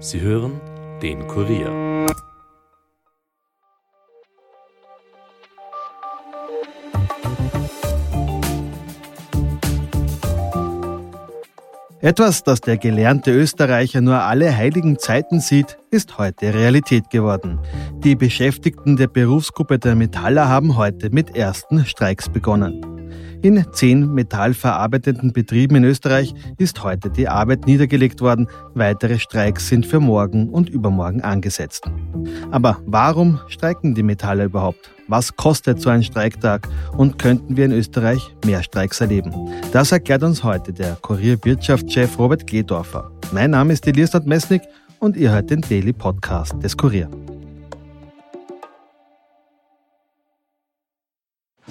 Sie hören den Kurier. Etwas, das der gelernte Österreicher nur alle heiligen Zeiten sieht, ist heute Realität geworden. Die Beschäftigten der Berufsgruppe der Metaller haben heute mit ersten Streiks begonnen. In zehn metallverarbeitenden Betrieben in Österreich ist heute die Arbeit niedergelegt worden. Weitere Streiks sind für morgen und übermorgen angesetzt. Aber warum streiken die Metaller überhaupt? Was kostet so ein Streiktag? Und könnten wir in Österreich mehr Streiks erleben? Das erklärt uns heute der Kurierwirtschaftschef Robert Gledorfer. Mein Name ist Elias Mesnik und ihr hört den Daily Podcast des Kurier.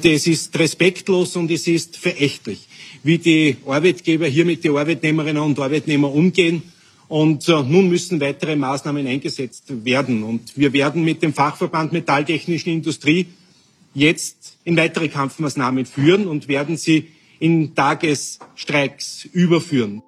Das ist respektlos und es ist verächtlich, wie die Arbeitgeber hier mit den Arbeitnehmerinnen und Arbeitnehmern umgehen. Und äh, nun müssen weitere Maßnahmen eingesetzt werden. Und wir werden mit dem Fachverband Metalltechnischen Industrie jetzt in weitere Kampfmaßnahmen führen und werden sie in Tagesstreiks überführen.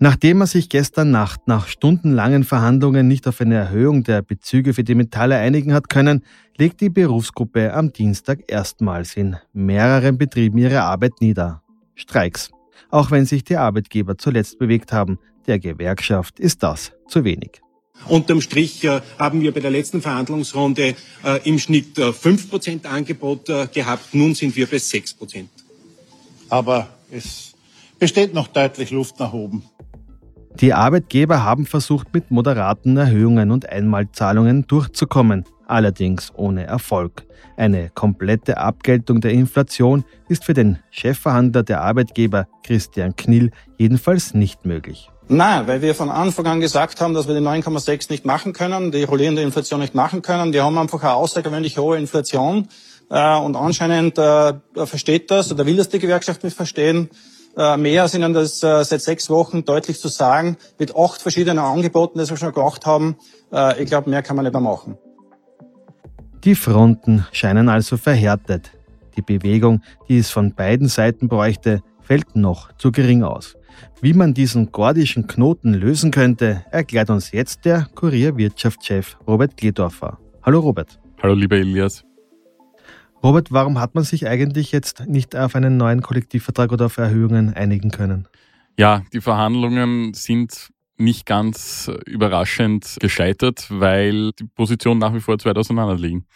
Nachdem er sich gestern Nacht nach stundenlangen Verhandlungen nicht auf eine Erhöhung der Bezüge für die Metalle einigen hat können, legt die Berufsgruppe am Dienstag erstmals in mehreren Betrieben ihre Arbeit nieder. Streiks. Auch wenn sich die Arbeitgeber zuletzt bewegt haben, der Gewerkschaft ist das zu wenig. Unterm Strich äh, haben wir bei der letzten Verhandlungsrunde äh, im Schnitt äh, 5% Angebot äh, gehabt. Nun sind wir bei 6%. Aber es besteht noch deutlich Luft nach oben. Die Arbeitgeber haben versucht, mit moderaten Erhöhungen und Einmalzahlungen durchzukommen, allerdings ohne Erfolg. Eine komplette Abgeltung der Inflation ist für den Chefverhandler der Arbeitgeber Christian Knill jedenfalls nicht möglich. Nein, weil wir von Anfang an gesagt haben, dass wir die 9,6 nicht machen können, die rollierende Inflation nicht machen können. Die haben einfach eine außergewöhnlich hohe Inflation. Äh, und anscheinend äh, versteht das, oder will das die Gewerkschaft nicht verstehen. Äh, mehr sind ihnen das äh, seit sechs Wochen deutlich zu sagen, mit acht verschiedenen Angeboten, das wir schon gemacht haben. Äh, ich glaube, mehr kann man nicht mehr machen. Die Fronten scheinen also verhärtet. Die Bewegung, die es von beiden Seiten bräuchte, fällt noch zu gering aus. Wie man diesen gordischen Knoten lösen könnte, erklärt uns jetzt der Kurierwirtschaftschef Robert Gledorfer. Hallo Robert. Hallo lieber Elias. Robert, warum hat man sich eigentlich jetzt nicht auf einen neuen Kollektivvertrag oder auf Erhöhungen einigen können? Ja, die Verhandlungen sind nicht ganz überraschend gescheitert, weil die Positionen nach wie vor zu weit auseinander liegen.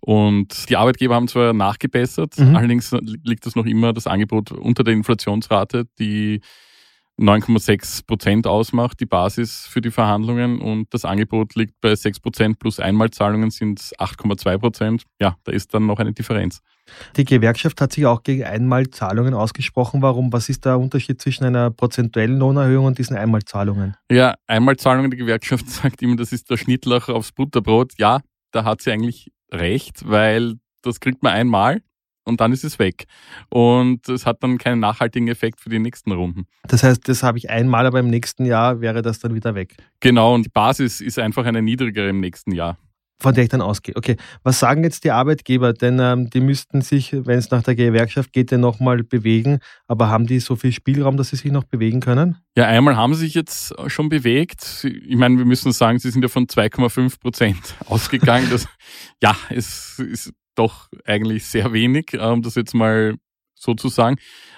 Und die Arbeitgeber haben zwar nachgebessert, mhm. allerdings liegt das noch immer das Angebot unter der Inflationsrate, die 9,6 Prozent ausmacht, die Basis für die Verhandlungen und das Angebot liegt bei 6 Prozent plus Einmalzahlungen sind 8,2 Prozent. Ja, da ist dann noch eine Differenz. Die Gewerkschaft hat sich auch gegen Einmalzahlungen ausgesprochen. Warum? Was ist der Unterschied zwischen einer prozentuellen Lohnerhöhung und diesen Einmalzahlungen? Ja, Einmalzahlungen, die Gewerkschaft sagt immer, das ist der Schnittlauch aufs Butterbrot. Ja, da hat sie eigentlich recht, weil das kriegt man einmal und dann ist es weg. Und es hat dann keinen nachhaltigen Effekt für die nächsten Runden. Das heißt, das habe ich einmal, aber im nächsten Jahr wäre das dann wieder weg. Genau, und die Basis ist einfach eine niedrigere im nächsten Jahr. Von der ich dann ausgehe. Okay, was sagen jetzt die Arbeitgeber? Denn ähm, die müssten sich, wenn es nach der Gewerkschaft geht, ja nochmal bewegen. Aber haben die so viel Spielraum, dass sie sich noch bewegen können? Ja, einmal haben sie sich jetzt schon bewegt. Ich meine, wir müssen sagen, sie sind ja von 2,5 Prozent ausgegangen. Das, ja, es ist doch eigentlich sehr wenig, um das jetzt mal so zu sagen.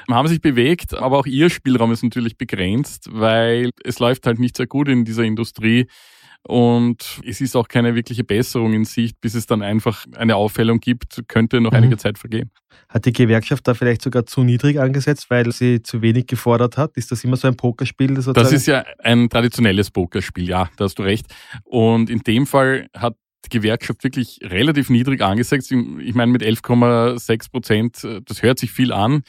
Haben sich bewegt, aber auch ihr Spielraum ist natürlich begrenzt, weil es läuft halt nicht sehr gut in dieser Industrie. Und es ist auch keine wirkliche Besserung in Sicht, bis es dann einfach eine Auffällung gibt, könnte noch mhm. einige Zeit vergehen. Hat die Gewerkschaft da vielleicht sogar zu niedrig angesetzt, weil sie zu wenig gefordert hat? Ist das immer so ein Pokerspiel? Das, das ist ja ein traditionelles Pokerspiel, ja, da hast du recht. Und in dem Fall hat die Gewerkschaft wirklich relativ niedrig angesetzt. Ich meine, mit 11,6 Prozent, äh, das hört sich viel an.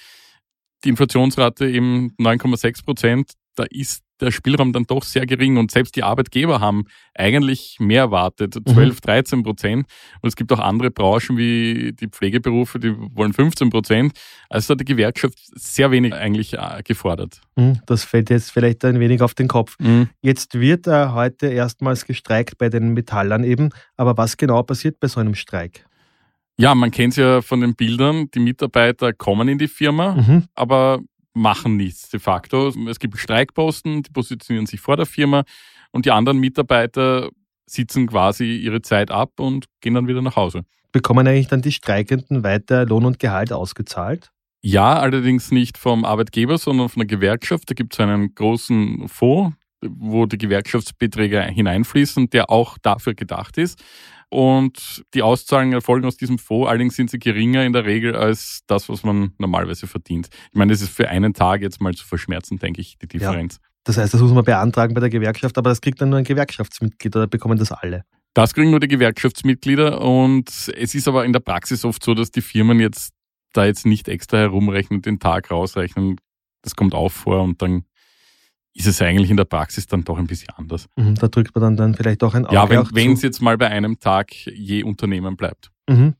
Die Inflationsrate eben 9,6 Prozent, da ist der Spielraum dann doch sehr gering und selbst die Arbeitgeber haben eigentlich mehr erwartet, 12, mhm. 13 Prozent. Und es gibt auch andere Branchen wie die Pflegeberufe, die wollen 15 Prozent. Also hat die Gewerkschaft sehr wenig eigentlich äh, gefordert. Mhm, das fällt jetzt vielleicht ein wenig auf den Kopf. Mhm. Jetzt wird äh, heute erstmals gestreikt bei den Metallern eben. Aber was genau passiert bei so einem Streik? Ja, man kennt es ja von den Bildern. Die Mitarbeiter kommen in die Firma, mhm. aber machen nichts de facto. Es gibt Streikposten, die positionieren sich vor der Firma und die anderen Mitarbeiter sitzen quasi ihre Zeit ab und gehen dann wieder nach Hause. Bekommen eigentlich dann die Streikenden weiter Lohn und Gehalt ausgezahlt? Ja, allerdings nicht vom Arbeitgeber, sondern von der Gewerkschaft. Da gibt es einen großen Fonds, wo die Gewerkschaftsbeträge hineinfließen, der auch dafür gedacht ist. Und die Auszahlungen erfolgen aus diesem Fonds, allerdings sind sie geringer in der Regel als das, was man normalerweise verdient. Ich meine, das ist für einen Tag jetzt mal zu verschmerzen, denke ich, die Differenz. Ja, das heißt, das muss man beantragen bei der Gewerkschaft, aber das kriegt dann nur ein Gewerkschaftsmitglied oder bekommen das alle? Das kriegen nur die Gewerkschaftsmitglieder und es ist aber in der Praxis oft so, dass die Firmen jetzt da jetzt nicht extra herumrechnen, den Tag rausrechnen. Das kommt auch vor und dann ist es eigentlich in der Praxis dann doch ein bisschen anders. Mhm, da drückt man dann, dann vielleicht auch ein Auge Ja, wenn es jetzt mal bei einem Tag je Unternehmen bleibt. Mhm.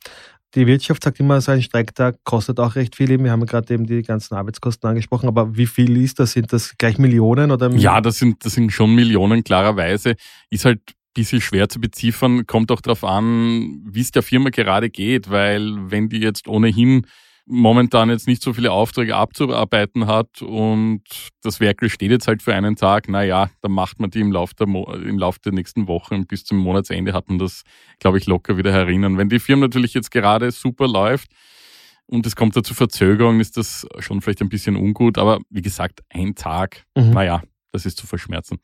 Die Wirtschaft sagt immer, so ein Streiktag kostet auch recht viel. Wir haben gerade eben die ganzen Arbeitskosten angesprochen, aber wie viel ist das? Sind das gleich Millionen? Oder? Ja, das sind, das sind schon Millionen, klarerweise. Ist halt ein bisschen schwer zu beziffern, kommt auch darauf an, wie es der Firma gerade geht, weil wenn die jetzt ohnehin momentan jetzt nicht so viele Aufträge abzuarbeiten hat und das Werk steht jetzt halt für einen Tag, naja, dann macht man die im Laufe der, Mo im Lauf der nächsten Wochen bis zum Monatsende hat man das, glaube ich, locker wieder herinnern. Wenn die Firma natürlich jetzt gerade super läuft und es kommt da zu Verzögerungen, ist das schon vielleicht ein bisschen ungut, aber wie gesagt, ein Tag, mhm. naja, das ist zu verschmerzen.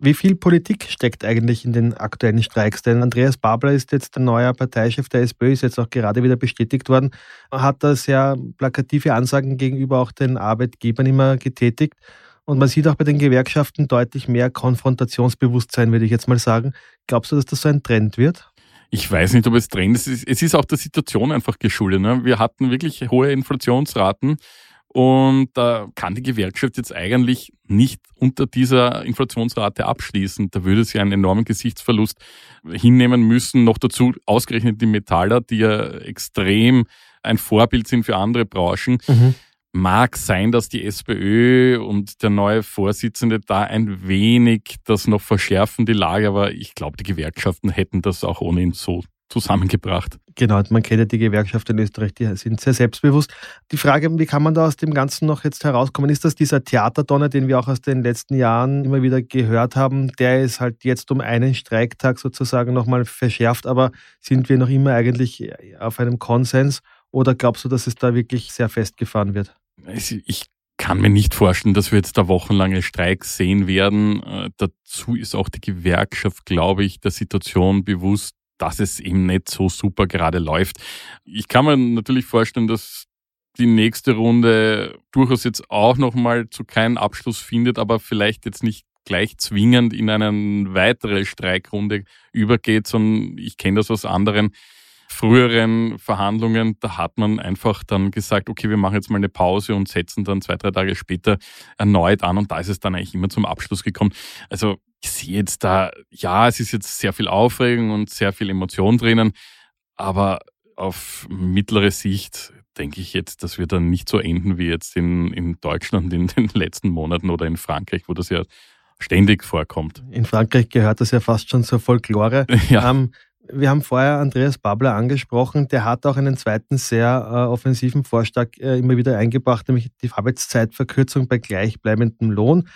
Wie viel Politik steckt eigentlich in den aktuellen Streiks? Denn Andreas Babler ist jetzt der neue Parteichef der SPÖ, ist jetzt auch gerade wieder bestätigt worden, hat da sehr plakative Ansagen gegenüber auch den Arbeitgebern immer getätigt. Und man sieht auch bei den Gewerkschaften deutlich mehr Konfrontationsbewusstsein, würde ich jetzt mal sagen. Glaubst du, dass das so ein Trend wird? Ich weiß nicht, ob es Trend ist. Es ist auch der Situation einfach geschuldet. Ne? Wir hatten wirklich hohe Inflationsraten und da kann die Gewerkschaft jetzt eigentlich nicht unter dieser Inflationsrate abschließen. Da würde sie einen enormen Gesichtsverlust hinnehmen müssen. Noch dazu ausgerechnet die Metaller, die ja extrem ein Vorbild sind für andere Branchen. Mhm. Mag sein, dass die SPÖ und der neue Vorsitzende da ein wenig das noch verschärfen, die Lage, aber ich glaube, die Gewerkschaften hätten das auch ohnehin so zusammengebracht. Genau, man kennt ja die Gewerkschaften in Österreich, die sind sehr selbstbewusst. Die Frage, wie kann man da aus dem Ganzen noch jetzt herauskommen? Ist das dieser Theaterdonner, den wir auch aus den letzten Jahren immer wieder gehört haben? Der ist halt jetzt um einen Streiktag sozusagen nochmal verschärft, aber sind wir noch immer eigentlich auf einem Konsens? Oder glaubst du, dass es da wirklich sehr festgefahren wird? Ich kann mir nicht vorstellen, dass wir jetzt da wochenlange Streiks sehen werden. Äh, dazu ist auch die Gewerkschaft, glaube ich, der Situation bewusst, dass es eben nicht so super gerade läuft. Ich kann mir natürlich vorstellen, dass die nächste Runde durchaus jetzt auch nochmal zu keinem Abschluss findet, aber vielleicht jetzt nicht gleich zwingend in eine weitere Streikrunde übergeht, sondern ich kenne das aus anderen früheren Verhandlungen, da hat man einfach dann gesagt, okay, wir machen jetzt mal eine Pause und setzen dann zwei, drei Tage später erneut an und da ist es dann eigentlich immer zum Abschluss gekommen. Also ich sehe jetzt da, ja, es ist jetzt sehr viel Aufregung und sehr viel Emotion drinnen, aber auf mittlere Sicht denke ich jetzt, dass wir dann nicht so enden wie jetzt in, in Deutschland in den letzten Monaten oder in Frankreich, wo das ja ständig vorkommt. In Frankreich gehört das ja fast schon zur Folklore. Ja. Ähm, wir haben vorher Andreas Babler angesprochen, der hat auch einen zweiten sehr äh, offensiven Vorschlag äh, immer wieder eingebracht, nämlich die Arbeitszeitverkürzung bei gleichbleibendem Lohn.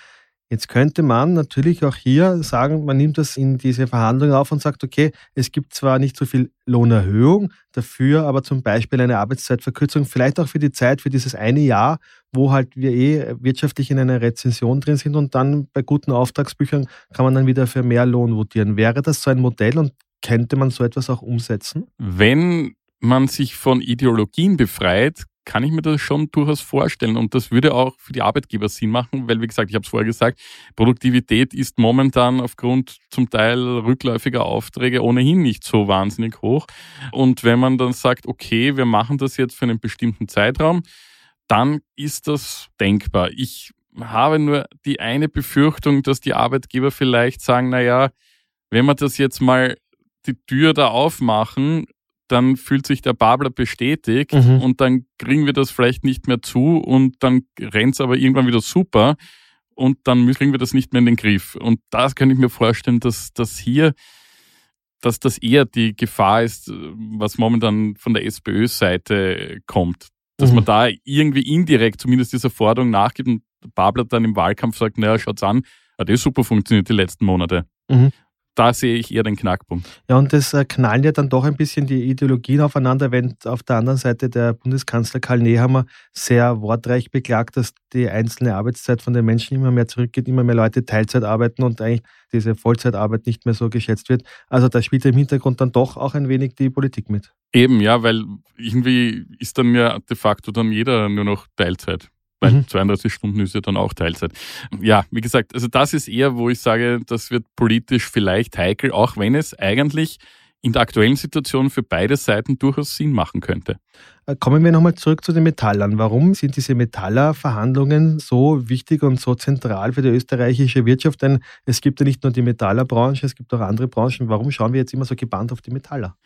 Jetzt könnte man natürlich auch hier sagen, man nimmt das in diese Verhandlungen auf und sagt, okay, es gibt zwar nicht so viel Lohnerhöhung, dafür aber zum Beispiel eine Arbeitszeitverkürzung, vielleicht auch für die Zeit, für dieses eine Jahr, wo halt wir eh wirtschaftlich in einer Rezension drin sind und dann bei guten Auftragsbüchern kann man dann wieder für mehr Lohn votieren. Wäre das so ein Modell und könnte man so etwas auch umsetzen? Wenn man sich von Ideologien befreit, kann ich mir das schon durchaus vorstellen. Und das würde auch für die Arbeitgeber Sinn machen, weil, wie gesagt, ich habe es vorher gesagt, Produktivität ist momentan aufgrund zum Teil rückläufiger Aufträge ohnehin nicht so wahnsinnig hoch. Und wenn man dann sagt, okay, wir machen das jetzt für einen bestimmten Zeitraum, dann ist das denkbar. Ich habe nur die eine Befürchtung, dass die Arbeitgeber vielleicht sagen, naja, wenn wir das jetzt mal die Tür da aufmachen dann fühlt sich der Babler bestätigt mhm. und dann kriegen wir das vielleicht nicht mehr zu und dann rennt es aber irgendwann wieder super und dann kriegen wir das nicht mehr in den Griff. Und das kann ich mir vorstellen, dass das hier, dass das eher die Gefahr ist, was momentan von der SPÖ-Seite kommt. Dass mhm. man da irgendwie indirekt zumindest dieser Forderung nachgibt und Babler dann im Wahlkampf sagt, naja, schaut's an, hat eh super funktioniert die letzten Monate. Mhm da sehe ich eher den Knackpunkt. Ja, und das äh, knallen ja dann doch ein bisschen die Ideologien aufeinander, wenn auf der anderen Seite der Bundeskanzler Karl Nehammer sehr wortreich beklagt, dass die einzelne Arbeitszeit von den Menschen immer mehr zurückgeht, immer mehr Leute Teilzeit arbeiten und eigentlich diese Vollzeitarbeit nicht mehr so geschätzt wird. Also da spielt im Hintergrund dann doch auch ein wenig die Politik mit. Eben, ja, weil irgendwie ist dann ja de facto dann jeder nur noch Teilzeit weil mhm. 32 Stunden ist ja dann auch Teilzeit. Ja, wie gesagt, also das ist eher, wo ich sage, das wird politisch vielleicht heikel, auch wenn es eigentlich in der aktuellen Situation für beide Seiten durchaus Sinn machen könnte. Äh, kommen wir nochmal zurück zu den Metallern. Warum sind diese Metallerverhandlungen so wichtig und so zentral für die österreichische Wirtschaft? Denn es gibt ja nicht nur die Metallerbranche, es gibt auch andere Branchen. Warum schauen wir jetzt immer so gebannt auf die Metaller?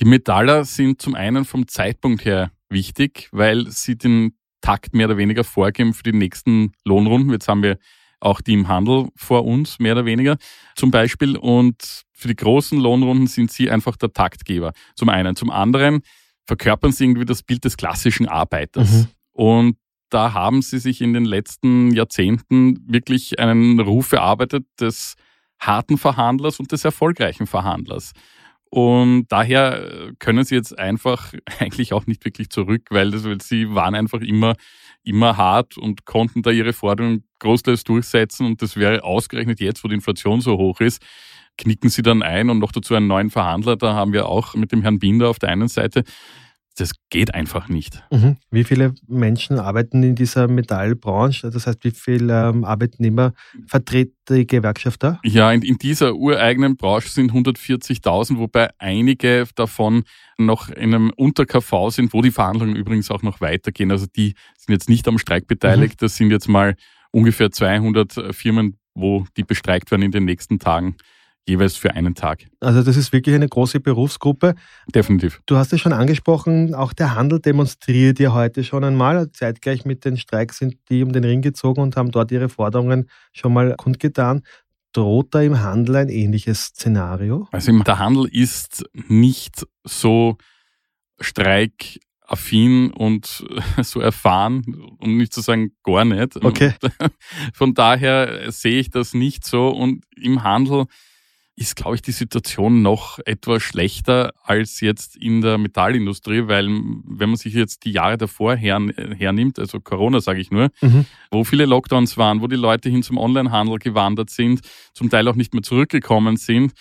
Die Metaller sind zum einen vom Zeitpunkt her wichtig, weil sie den Takt mehr oder weniger vorgeben für die nächsten Lohnrunden. Jetzt haben wir auch die im Handel vor uns, mehr oder weniger zum Beispiel. Und für die großen Lohnrunden sind sie einfach der Taktgeber. Zum einen. Zum anderen verkörpern sie irgendwie das Bild des klassischen Arbeiters. Mhm. Und da haben sie sich in den letzten Jahrzehnten wirklich einen Ruf erarbeitet des harten Verhandlers und des erfolgreichen Verhandlers. Und daher äh, können sie jetzt einfach eigentlich auch nicht wirklich zurück, weil, das, sie waren einfach immer, immer hart und konnten da ihre Forderungen großteils durchsetzen. Und das wäre ausgerechnet jetzt, wo die Inflation so hoch ist, knicken sie dann ein und noch dazu einen neuen Verhandler. Da haben wir auch mit dem Herrn Binder auf der einen Seite das geht einfach nicht. Mhm. Wie viele Menschen arbeiten in dieser Metallbranche? Das heißt, wie viele ähm, Arbeitnehmer vertritt die Gewerkschaft da? Ja, in, in dieser ureigenen Branche sind 140.000, wobei einige davon noch in einem Unter-KV sind, wo die Verhandlungen übrigens auch noch weitergehen. Also die sind jetzt nicht am Streik beteiligt. Mhm. Das sind jetzt mal ungefähr 200 Firmen, wo die bestreikt werden in den nächsten Tagen jeweils für einen Tag. Also das ist wirklich eine große Berufsgruppe. Definitiv. Du hast es schon angesprochen, auch der Handel demonstriert ja heute schon einmal. Zeitgleich mit den Streiks sind die um den Ring gezogen und haben dort ihre Forderungen schon mal kundgetan. Droht da im Handel ein ähnliches Szenario? Also der Handel ist nicht so streikaffin und so erfahren, um nicht zu sagen gar nicht. Okay. Von daher sehe ich das nicht so. Und im Handel ist, glaube ich, die Situation noch etwas schlechter als jetzt in der Metallindustrie, weil wenn man sich jetzt die Jahre davor her, hernimmt, also Corona sage ich nur, mhm. wo viele Lockdowns waren, wo die Leute hin zum Onlinehandel gewandert sind, zum Teil auch nicht mehr zurückgekommen sind,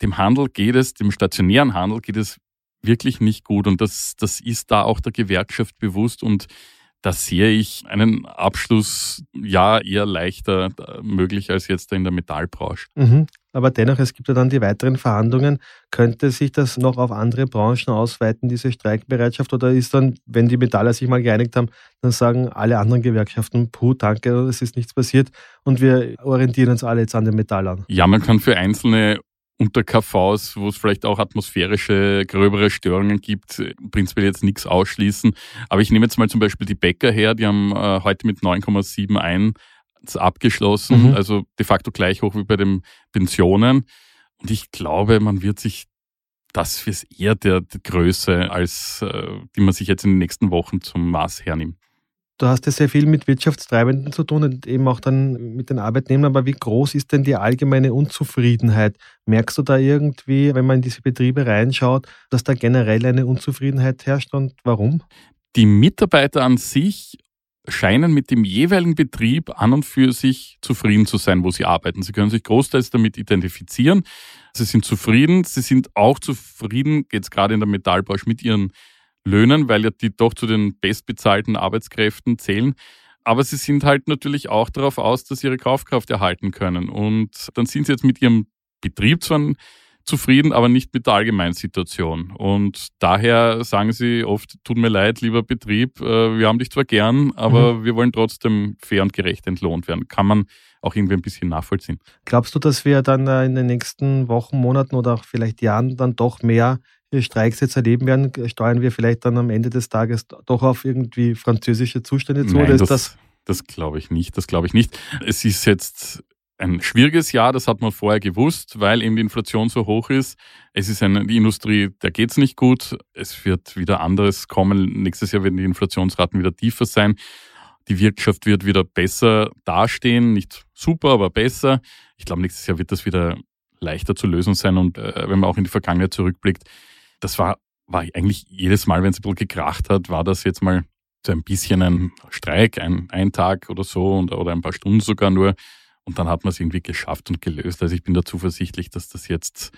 dem Handel geht es, dem stationären Handel geht es wirklich nicht gut und das, das ist da auch der Gewerkschaft bewusst und da sehe ich einen Abschluss ja eher leichter möglich als jetzt in der Metallbranche. Mhm. Aber dennoch, es gibt ja dann die weiteren Verhandlungen. Könnte sich das noch auf andere Branchen ausweiten, diese Streikbereitschaft? Oder ist dann, wenn die Metaller sich mal geeinigt haben, dann sagen alle anderen Gewerkschaften, puh, danke, es ist nichts passiert und wir orientieren uns alle jetzt an den Metallern? Ja, man kann für einzelne unter KVs, wo es vielleicht auch atmosphärische, gröbere Störungen gibt, prinzipiell jetzt nichts ausschließen. Aber ich nehme jetzt mal zum Beispiel die Bäcker her, die haben äh, heute mit 9,71 abgeschlossen, mhm. also de facto gleich hoch wie bei den Pensionen. Und ich glaube, man wird sich das ist eher der, der Größe, als äh, die man sich jetzt in den nächsten Wochen zum Maß hernimmt. Du hast ja sehr viel mit Wirtschaftstreibenden zu tun und eben auch dann mit den Arbeitnehmern. Aber wie groß ist denn die allgemeine Unzufriedenheit? Merkst du da irgendwie, wenn man in diese Betriebe reinschaut, dass da generell eine Unzufriedenheit herrscht und warum? Die Mitarbeiter an sich scheinen mit dem jeweiligen Betrieb an und für sich zufrieden zu sein, wo sie arbeiten. Sie können sich großteils damit identifizieren. Sie sind zufrieden. Sie sind auch zufrieden, jetzt gerade in der Metallbranche, mit ihren Löhnen, weil ja die doch zu den bestbezahlten Arbeitskräften zählen. Aber sie sind halt natürlich auch darauf aus, dass sie ihre Kaufkraft erhalten können. Und dann sind sie jetzt mit ihrem Betrieb zwar zufrieden, aber nicht mit der allgemeinen Situation. Und daher sagen sie oft, tut mir leid, lieber Betrieb, äh, wir haben dich zwar gern, aber mhm. wir wollen trotzdem fair und gerecht entlohnt werden. Kann man auch irgendwie ein bisschen nachvollziehen. Glaubst du, dass wir dann äh, in den nächsten Wochen, Monaten oder auch vielleicht Jahren dann doch mehr Streiks jetzt erleben werden, steuern wir vielleicht dann am Ende des Tages doch auf irgendwie französische Zustände zu? Nein, oder ist das, das, das glaube ich nicht. Das glaube ich nicht. Es ist jetzt ein schwieriges Jahr, das hat man vorher gewusst, weil eben die Inflation so hoch ist. Es ist eine Industrie, der geht es nicht gut. Es wird wieder anderes kommen. Nächstes Jahr werden die Inflationsraten wieder tiefer sein. Die Wirtschaft wird wieder besser dastehen. Nicht super, aber besser. Ich glaube, nächstes Jahr wird das wieder leichter zu lösen sein. Und äh, wenn man auch in die Vergangenheit zurückblickt, das war, war eigentlich jedes Mal, wenn es ein bisschen gekracht hat, war das jetzt mal so ein bisschen ein Streik, ein, ein Tag oder so und, oder ein paar Stunden sogar nur. Und dann hat man es irgendwie geschafft und gelöst. Also ich bin da zuversichtlich, dass das jetzt,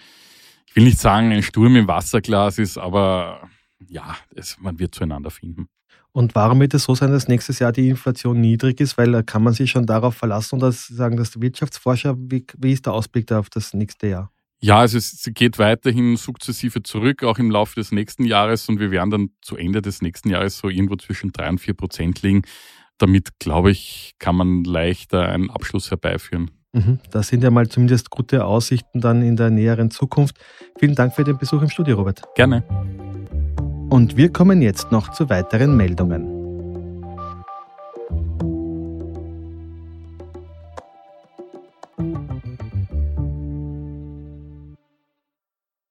ich will nicht sagen, ein Sturm im Wasserglas ist, aber ja, es, man wird zueinander finden. Und warum wird es so sein, dass nächstes Jahr die Inflation niedrig ist? Weil da kann man sich schon darauf verlassen und sagen, dass die Wirtschaftsforscher, wie, wie ist der Ausblick da auf das nächste Jahr? Ja, also es geht weiterhin sukzessive zurück, auch im Laufe des nächsten Jahres und wir werden dann zu Ende des nächsten Jahres so irgendwo zwischen drei und vier Prozent liegen. Damit, glaube ich, kann man leichter einen Abschluss herbeiführen. Mhm, das sind ja mal zumindest gute Aussichten dann in der näheren Zukunft. Vielen Dank für den Besuch im Studio, Robert. Gerne. Und wir kommen jetzt noch zu weiteren Meldungen.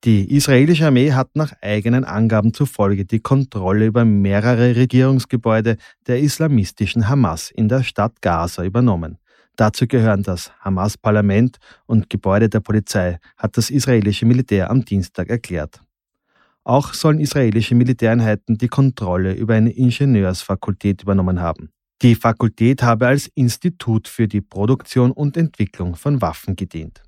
Die israelische Armee hat nach eigenen Angaben zufolge die Kontrolle über mehrere Regierungsgebäude der islamistischen Hamas in der Stadt Gaza übernommen. Dazu gehören das Hamas-Parlament und Gebäude der Polizei, hat das israelische Militär am Dienstag erklärt. Auch sollen israelische Militäreinheiten die Kontrolle über eine Ingenieursfakultät übernommen haben. Die Fakultät habe als Institut für die Produktion und Entwicklung von Waffen gedient.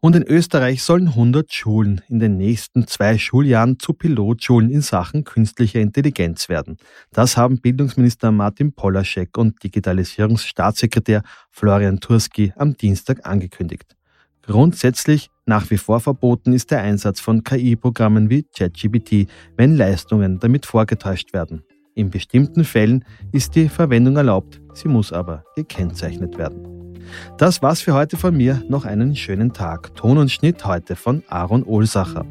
Und in Österreich sollen 100 Schulen in den nächsten zwei Schuljahren zu Pilotschulen in Sachen künstlicher Intelligenz werden. Das haben Bildungsminister Martin Polaschek und Digitalisierungsstaatssekretär Florian Turski am Dienstag angekündigt. Grundsätzlich nach wie vor verboten ist der Einsatz von KI-Programmen wie ChatGPT, wenn Leistungen damit vorgetäuscht werden. In bestimmten Fällen ist die Verwendung erlaubt, sie muss aber gekennzeichnet werden. Das war's für heute von mir. Noch einen schönen Tag. Ton und Schnitt heute von Aaron Ohlsacher.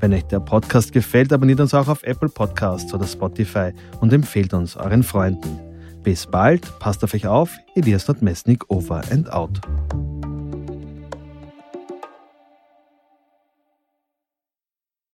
Wenn euch der Podcast gefällt, abonniert uns auch auf Apple Podcasts oder Spotify und empfehlt uns euren Freunden. Bis bald, passt auf euch auf. Elias Notmesnik over and out.